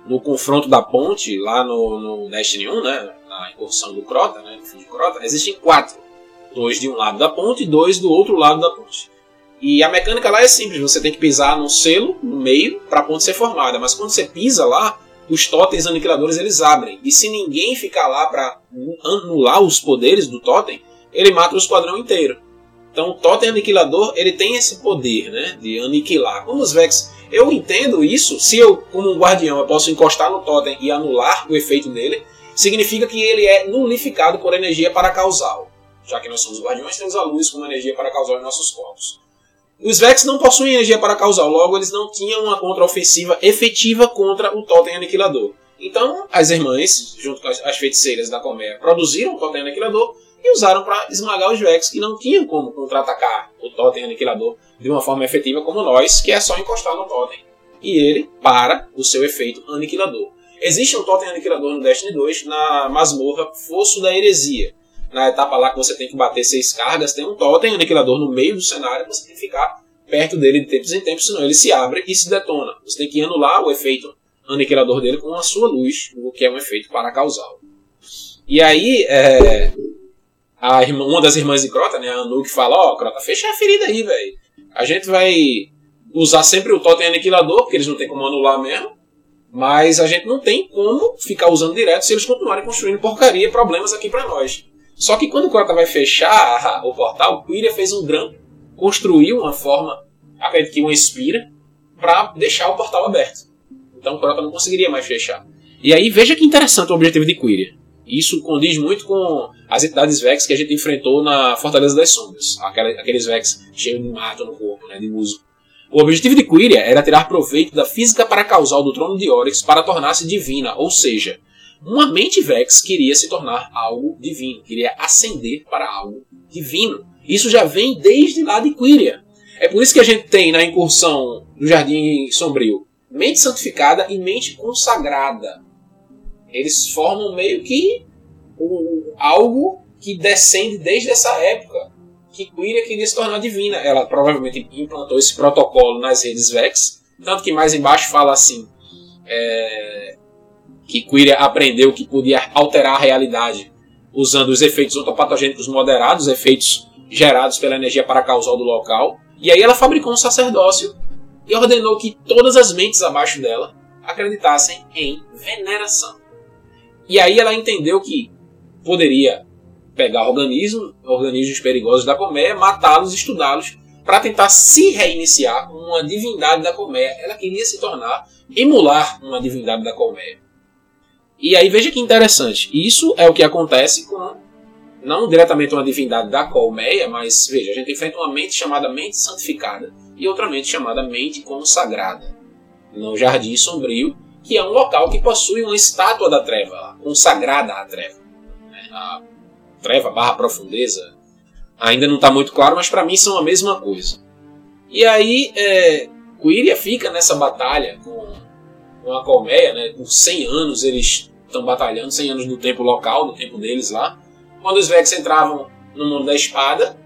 No confronto da ponte, lá no, no Destiny 1, né, na incursão do Crota, né, no Fim de Crota, existem quatro. Dois de um lado da ponte e dois do outro lado da ponte. E a mecânica lá é simples, você tem que pisar no selo, no meio, para a ponte ser formada. Mas quando você pisa lá, os totens aniquiladores eles abrem. E se ninguém ficar lá para anular os poderes do totem, ele mata o esquadrão inteiro. Então o totem aniquilador ele tem esse poder né, de aniquilar. Como os Vex, eu entendo isso. Se eu, como um guardião, eu posso encostar no totem e anular o efeito dele, significa que ele é nulificado por energia para causal. Já que nós somos guardiões, temos a luz como energia para causar em nossos corpos. Os Vex não possuem energia para causar, logo eles não tinham uma contraofensiva efetiva contra o Totem Aniquilador. Então, as irmãs, junto com as feiticeiras da colmeia, produziram o Totem Aniquilador e usaram para esmagar os Vex, que não tinham como contra-atacar o Totem Aniquilador de uma forma efetiva como nós, que é só encostar no Totem. E ele para o seu efeito aniquilador. Existe um Totem Aniquilador no Destiny 2 na masmorra Fosso da Heresia na etapa lá que você tem que bater seis cargas, tem um totem aniquilador no meio do cenário, você tem que ficar perto dele de tempos em tempos, senão ele se abre e se detona. Você tem que anular o efeito aniquilador dele com a sua luz, o que é um efeito para causal. E aí, é, a irmã, uma das irmãs de Crota, né, a que fala, ó, oh, Crota, fecha a ferida aí, velho. A gente vai usar sempre o totem aniquilador, porque eles não tem como anular mesmo. Mas a gente não tem como ficar usando direto se eles continuarem construindo porcaria, problemas aqui para nós. Só que quando o Crota vai fechar o portal, o Quiria fez um grampo, construiu uma forma, acredito que uma espira, para deixar o portal aberto. Então Crota não conseguiria mais fechar. E aí veja que interessante o objetivo de Quiria. Isso condiz muito com as entidades Vex que a gente enfrentou na Fortaleza das Sombras. Aqueles Vex cheios de mato no corpo, né, de uso. O objetivo de Quiria era tirar proveito da física paracausal do trono de Oryx para tornar-se divina, ou seja, uma mente Vex queria se tornar algo divino, queria ascender para algo divino. Isso já vem desde lá de Quiria. É por isso que a gente tem na incursão do Jardim Sombrio mente santificada e mente consagrada. Eles formam meio que o, algo que descende desde essa época. Que Quiria queria se tornar divina. Ela provavelmente implantou esse protocolo nas redes Vex. Tanto que mais embaixo fala assim: é, que Quiria aprendeu que podia alterar a realidade usando os efeitos ontopatogênicos moderados, efeitos gerados pela energia paracausal do local. E aí ela fabricou um sacerdócio e ordenou que todas as mentes abaixo dela acreditassem em veneração. E aí ela entendeu que poderia pegar organismos, organismos perigosos da colmeia, matá-los, estudá-los, para tentar se reiniciar como uma divindade da colmeia. Ela queria se tornar, emular uma divindade da colmeia. E aí veja que interessante. Isso é o que acontece com não diretamente uma divindade da colmeia, mas veja, a gente enfrenta uma mente chamada mente santificada e outra mente chamada mente consagrada. No Jardim Sombrio, que é um local que possui uma estátua da treva, consagrada à treva. Né? A treva barra profundeza ainda não está muito claro, mas para mim são a mesma coisa. E aí, é, Quiria fica nessa batalha com, com a colmeia, né? por 100 anos eles estão batalhando, 100 anos do tempo local, do tempo deles lá. Quando os Vex entravam no mundo da espada,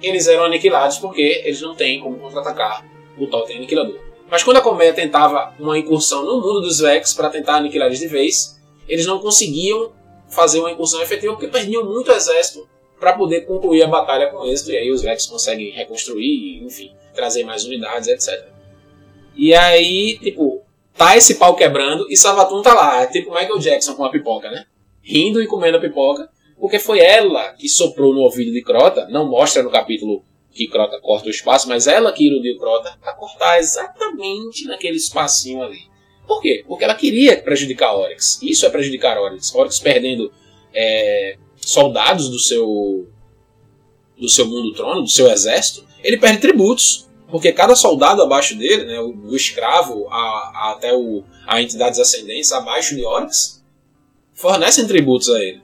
eles eram aniquilados porque eles não têm como contra-atacar o Totem Aniquilador. Mas quando a Colmeia tentava uma incursão no mundo dos Vex para tentar aniquilar eles de vez, eles não conseguiam fazer uma incursão efetiva porque perdiam muito exército para poder concluir a batalha com êxito. E aí os Vex conseguem reconstruir, enfim, trazer mais unidades, etc. E aí, tipo, tá esse pau quebrando e Savatun tá lá, é tipo Michael Jackson com a pipoca, né? Rindo e comendo a pipoca, porque foi ela que soprou no ouvido de Crota, não mostra no capítulo que Crota corta o espaço, mas ela que iludiu Crota a cortar exatamente naquele espacinho ali. Por quê? Porque ela queria prejudicar Oryx. Isso é prejudicar Oryx. Oryx perdendo é, soldados do seu do seu mundo trono, do seu exército, ele perde tributos. Porque cada soldado abaixo dele, né, o, o escravo a, a, até o, a entidades ascendentes abaixo de Oryx, fornecem tributos a ele.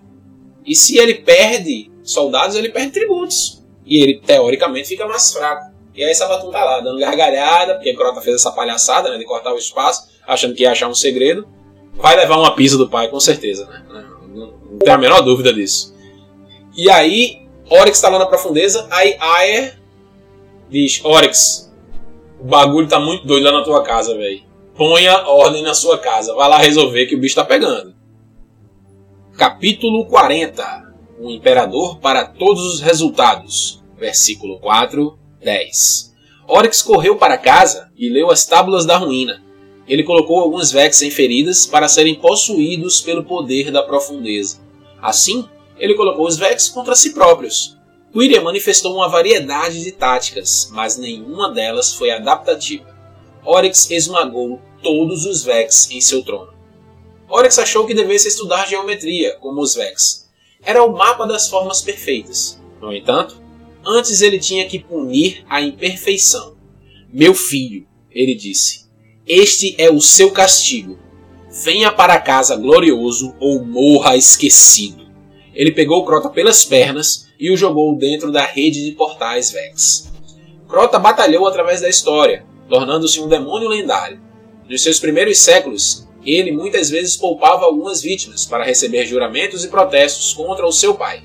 E se ele perde soldados, ele perde tributos e ele teoricamente fica mais fraco. E aí Sabatum tá lá dando gargalhada, porque Crota fez essa palhaçada né, de cortar o espaço, achando que ia achar um segredo. Vai levar uma pisa do pai, com certeza, né? Não, não, tem a menor dúvida disso. E aí, Oryx tá lá na profundeza, aí Aer diz: Oryx, o bagulho tá muito doido lá na tua casa, velho. Ponha ordem na sua casa, vai lá resolver que o bicho tá pegando. Capítulo 40 um imperador para todos os resultados. Versículo 4, 10. Oryx correu para casa e leu as tábulas da ruína. Ele colocou alguns Vex em feridas para serem possuídos pelo poder da profundeza. Assim, ele colocou os Vex contra si próprios. Quiria manifestou uma variedade de táticas, mas nenhuma delas foi adaptativa. Oryx esmagou todos os Vex em seu trono. Oryx achou que devesse estudar geometria, como os Vex, era o mapa das formas perfeitas. No entanto, antes ele tinha que punir a imperfeição. Meu filho, ele disse, este é o seu castigo. Venha para casa glorioso ou morra esquecido. Ele pegou Crota pelas pernas e o jogou dentro da rede de portais Vex. Crota batalhou através da história, tornando-se um demônio lendário. Nos seus primeiros séculos, ele muitas vezes poupava algumas vítimas para receber juramentos e protestos contra o seu pai.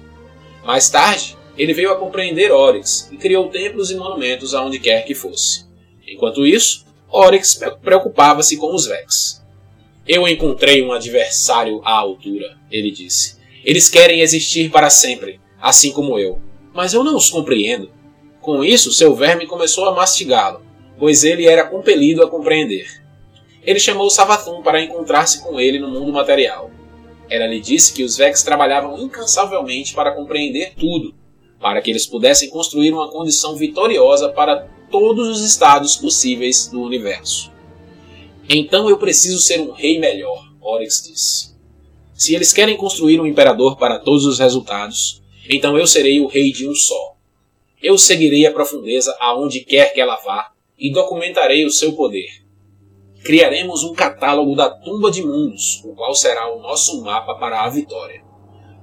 Mais tarde, ele veio a compreender Oryx e criou templos e monumentos aonde quer que fosse. Enquanto isso, Oryx preocupava-se com os Vex. Eu encontrei um adversário à altura, ele disse. Eles querem existir para sempre, assim como eu. Mas eu não os compreendo. Com isso, seu verme começou a mastigá-lo, pois ele era compelido a compreender ele chamou Savathun para encontrar-se com ele no mundo material. Ela lhe disse que os Vex trabalhavam incansavelmente para compreender tudo, para que eles pudessem construir uma condição vitoriosa para todos os estados possíveis do universo. Então eu preciso ser um rei melhor, Oryx disse. Se eles querem construir um imperador para todos os resultados, então eu serei o rei de um só. Eu seguirei a profundeza aonde quer que ela vá e documentarei o seu poder. Criaremos um catálogo da tumba de mundos, o qual será o nosso mapa para a vitória.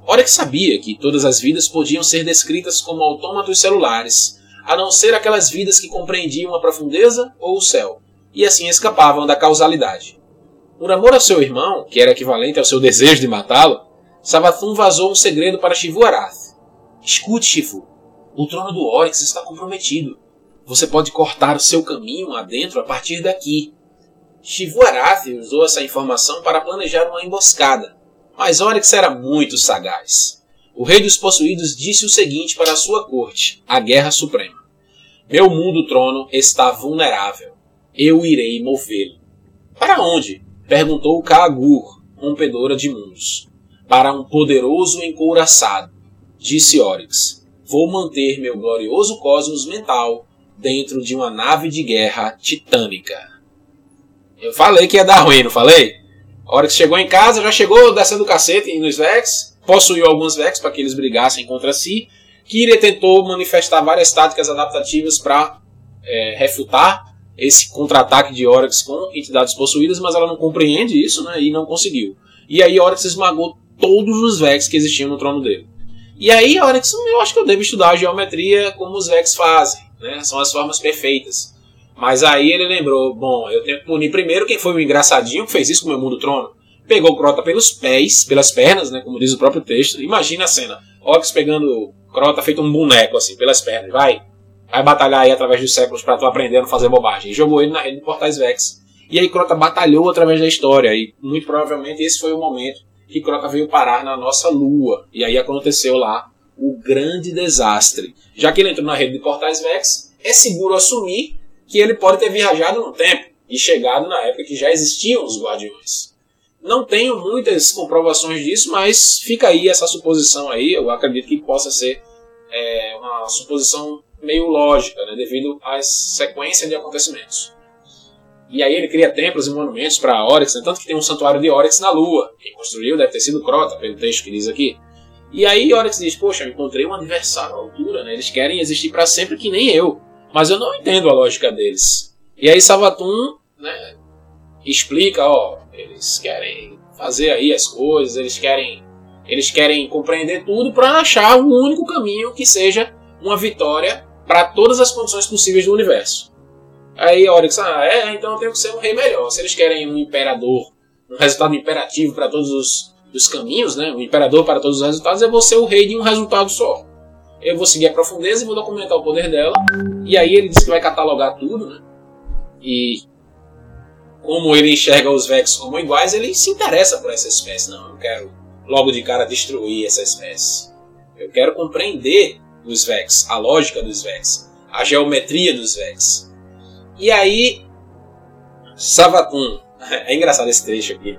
Oryx sabia que todas as vidas podiam ser descritas como autômatos celulares, a não ser aquelas vidas que compreendiam a profundeza ou o céu, e assim escapavam da causalidade. Por amor ao seu irmão, que era equivalente ao seu desejo de matá-lo, Savathun vazou um segredo para Shivu Arath. Escute, Shivu. O trono do Oryx está comprometido. Você pode cortar o seu caminho adentro a partir daqui. Shivu Arath usou essa informação para planejar uma emboscada, mas Oryx era muito sagaz. O rei dos possuídos disse o seguinte para sua corte, a Guerra Suprema. Meu mundo trono está vulnerável eu irei movê-lo. Para onde? perguntou Kaagur, rompedora de mundos. Para um poderoso encouraçado, disse Oryx. Vou manter meu glorioso cosmos mental dentro de uma nave de guerra titânica. Eu falei que ia dar ruim, não falei? Oryx chegou em casa, já chegou descendo o cacete nos Vex, possuiu alguns Vex para que eles brigassem contra si. Kyria tentou manifestar várias táticas adaptativas para é, refutar esse contra-ataque de Oryx com entidades possuídas, mas ela não compreende isso né, e não conseguiu. E aí Oryx esmagou todos os Vex que existiam no trono dele. E aí Oryx, eu acho que eu devo estudar a geometria como os Vex fazem, né? são as formas perfeitas. Mas aí ele lembrou, bom, eu tenho que punir primeiro quem foi o engraçadinho que fez isso com o meu mundo trono. Pegou o Crota pelos pés, pelas pernas, né, como diz o próprio texto. Imagina a cena. Oryx pegando Crota feito um boneco assim, pelas pernas. Vai, vai batalhar aí através dos séculos para tu aprender a não fazer bobagem. E jogou ele na rede de Portais Vex. E aí Crota batalhou através da história. E muito provavelmente esse foi o momento que Crota veio parar na nossa lua. E aí aconteceu lá o grande desastre. Já que ele entrou na rede de Portais Vex, é seguro assumir que ele pode ter viajado no tempo e chegado na época que já existiam os Guardiões. Não tenho muitas comprovações disso, mas fica aí essa suposição aí. Eu acredito que possa ser é, uma suposição meio lógica, né, devido à sequência de acontecimentos. E aí ele cria templos e monumentos para Oryx, né, tanto que tem um santuário de Oryx na Lua. Quem construiu deve ter sido Crota, pelo texto que diz aqui. E aí Oryx diz, poxa, eu encontrei um adversário à altura, né, eles querem existir para sempre que nem eu. Mas eu não entendo a lógica deles. E aí Savatun né, explica, ó, eles querem fazer aí as coisas, eles querem eles querem compreender tudo para achar um único caminho que seja uma vitória para todas as condições possíveis do universo. Aí Oryx, ah, é, então eu tenho que ser um rei melhor. Se eles querem um imperador, um resultado imperativo para todos os, os caminhos, né? um imperador para todos os resultados, eu vou ser o rei de um resultado só. Eu vou seguir a profundeza e vou documentar o poder dela. E aí ele diz que vai catalogar tudo, né? E como ele enxerga os Vex como iguais, ele se interessa por essa espécie. Não, eu quero logo de cara destruir essa espécie. Eu quero compreender dos Vex, a lógica dos Vex, a geometria dos Vex. E aí, Savatun, é engraçado esse trecho aqui.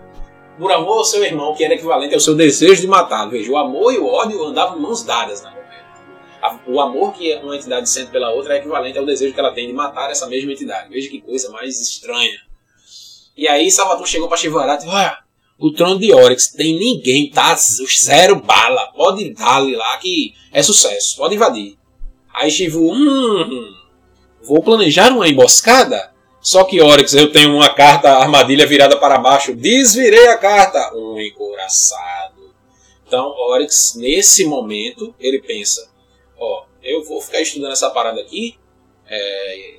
Por amor ao seu irmão, que era equivalente ao seu desejo de matá-lo. Veja, o amor e o ódio andavam mãos dadas na novela. O amor que uma entidade sente pela outra é equivalente ao desejo que ela tem de matar essa mesma entidade. Veja que coisa mais estranha. E aí Savatun chegou para Shivarat e falou: o trono de Oryx tem ninguém, tá zero bala. Pode dar-lhe lá que é sucesso. Pode invadir. Aí Shivu, hum, vou planejar uma emboscada? Só que Oryx, eu tenho uma carta armadilha virada para baixo. Desvirei a carta. Um encoraçado. Então Oryx, nesse momento, ele pensa: Ó, eu vou ficar estudando essa parada aqui. É,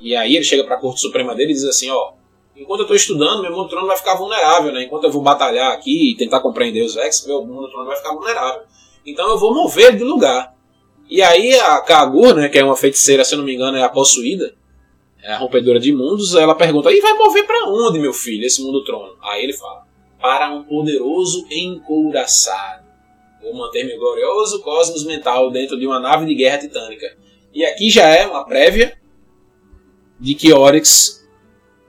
e aí ele chega para a Corte Suprema dele e diz assim: Ó, enquanto eu estou estudando, meu mundo trono vai ficar vulnerável, né? Enquanto eu vou batalhar aqui e tentar compreender os Vex, meu mundo trono vai ficar vulnerável. Então eu vou mover ele de lugar. E aí a Kagur, né, que é uma feiticeira, se eu não me engano, é a possuída, é a rompedora de mundos, ela pergunta: "E vai mover para onde, meu filho, esse mundo trono?" Aí ele fala: "Para um poderoso encouraçado. Vou manter meu glorioso cosmos mental dentro de uma nave de guerra titânica." E aqui já é uma prévia de que Oryx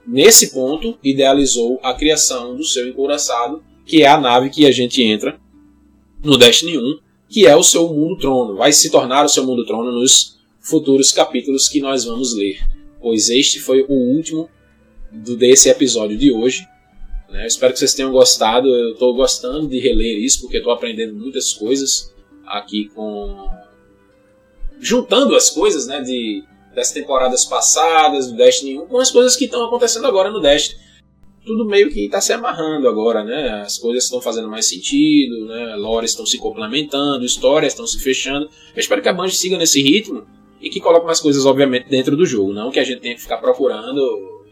nesse ponto, idealizou a criação do seu encouraçado, que é a nave que a gente entra no Destiny 1, que é o seu mundo trono. Vai se tornar o seu mundo trono nos futuros capítulos que nós vamos ler, pois este foi o último do, desse episódio de hoje. Né? Espero que vocês tenham gostado. Eu estou gostando de reler isso porque estou aprendendo muitas coisas aqui com juntando as coisas, né, de das temporadas passadas do Destiny 1 com as coisas que estão acontecendo agora no Destiny. Tudo meio que está se amarrando agora, né? As coisas estão fazendo mais sentido, né? Lores estão se complementando, histórias estão se fechando. Eu espero que a Bungie siga nesse ritmo e que coloque mais coisas, obviamente, dentro do jogo. Não que a gente tenha que ficar procurando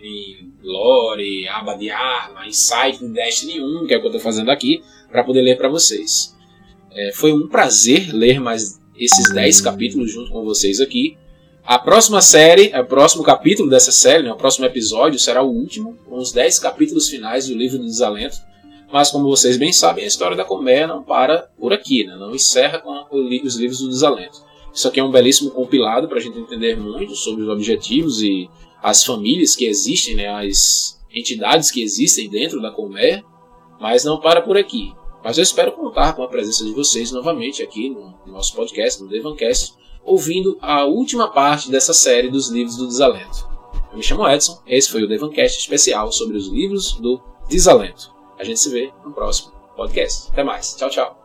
em lore, aba de arma, em site do Destiny 1, que é o que eu estou fazendo aqui, para poder ler para vocês. É, foi um prazer ler mais esses 10 capítulos junto com vocês aqui. A próxima série, o próximo capítulo dessa série, né, o próximo episódio, será o último, com os 10 capítulos finais do livro do desalento. Mas, como vocês bem sabem, a história da colmeia não para por aqui, né, não encerra com os livros do desalento. Isso aqui é um belíssimo compilado para a gente entender muito sobre os objetivos e as famílias que existem, né, as entidades que existem dentro da colmeia, mas não para por aqui. Mas eu espero contar com a presença de vocês novamente aqui no nosso podcast, no Devancast, ouvindo a última parte dessa série dos livros do Desalento. Eu me chamo Edson, esse foi o Devancast especial sobre os livros do Desalento. A gente se vê no próximo podcast. Até mais. Tchau, tchau.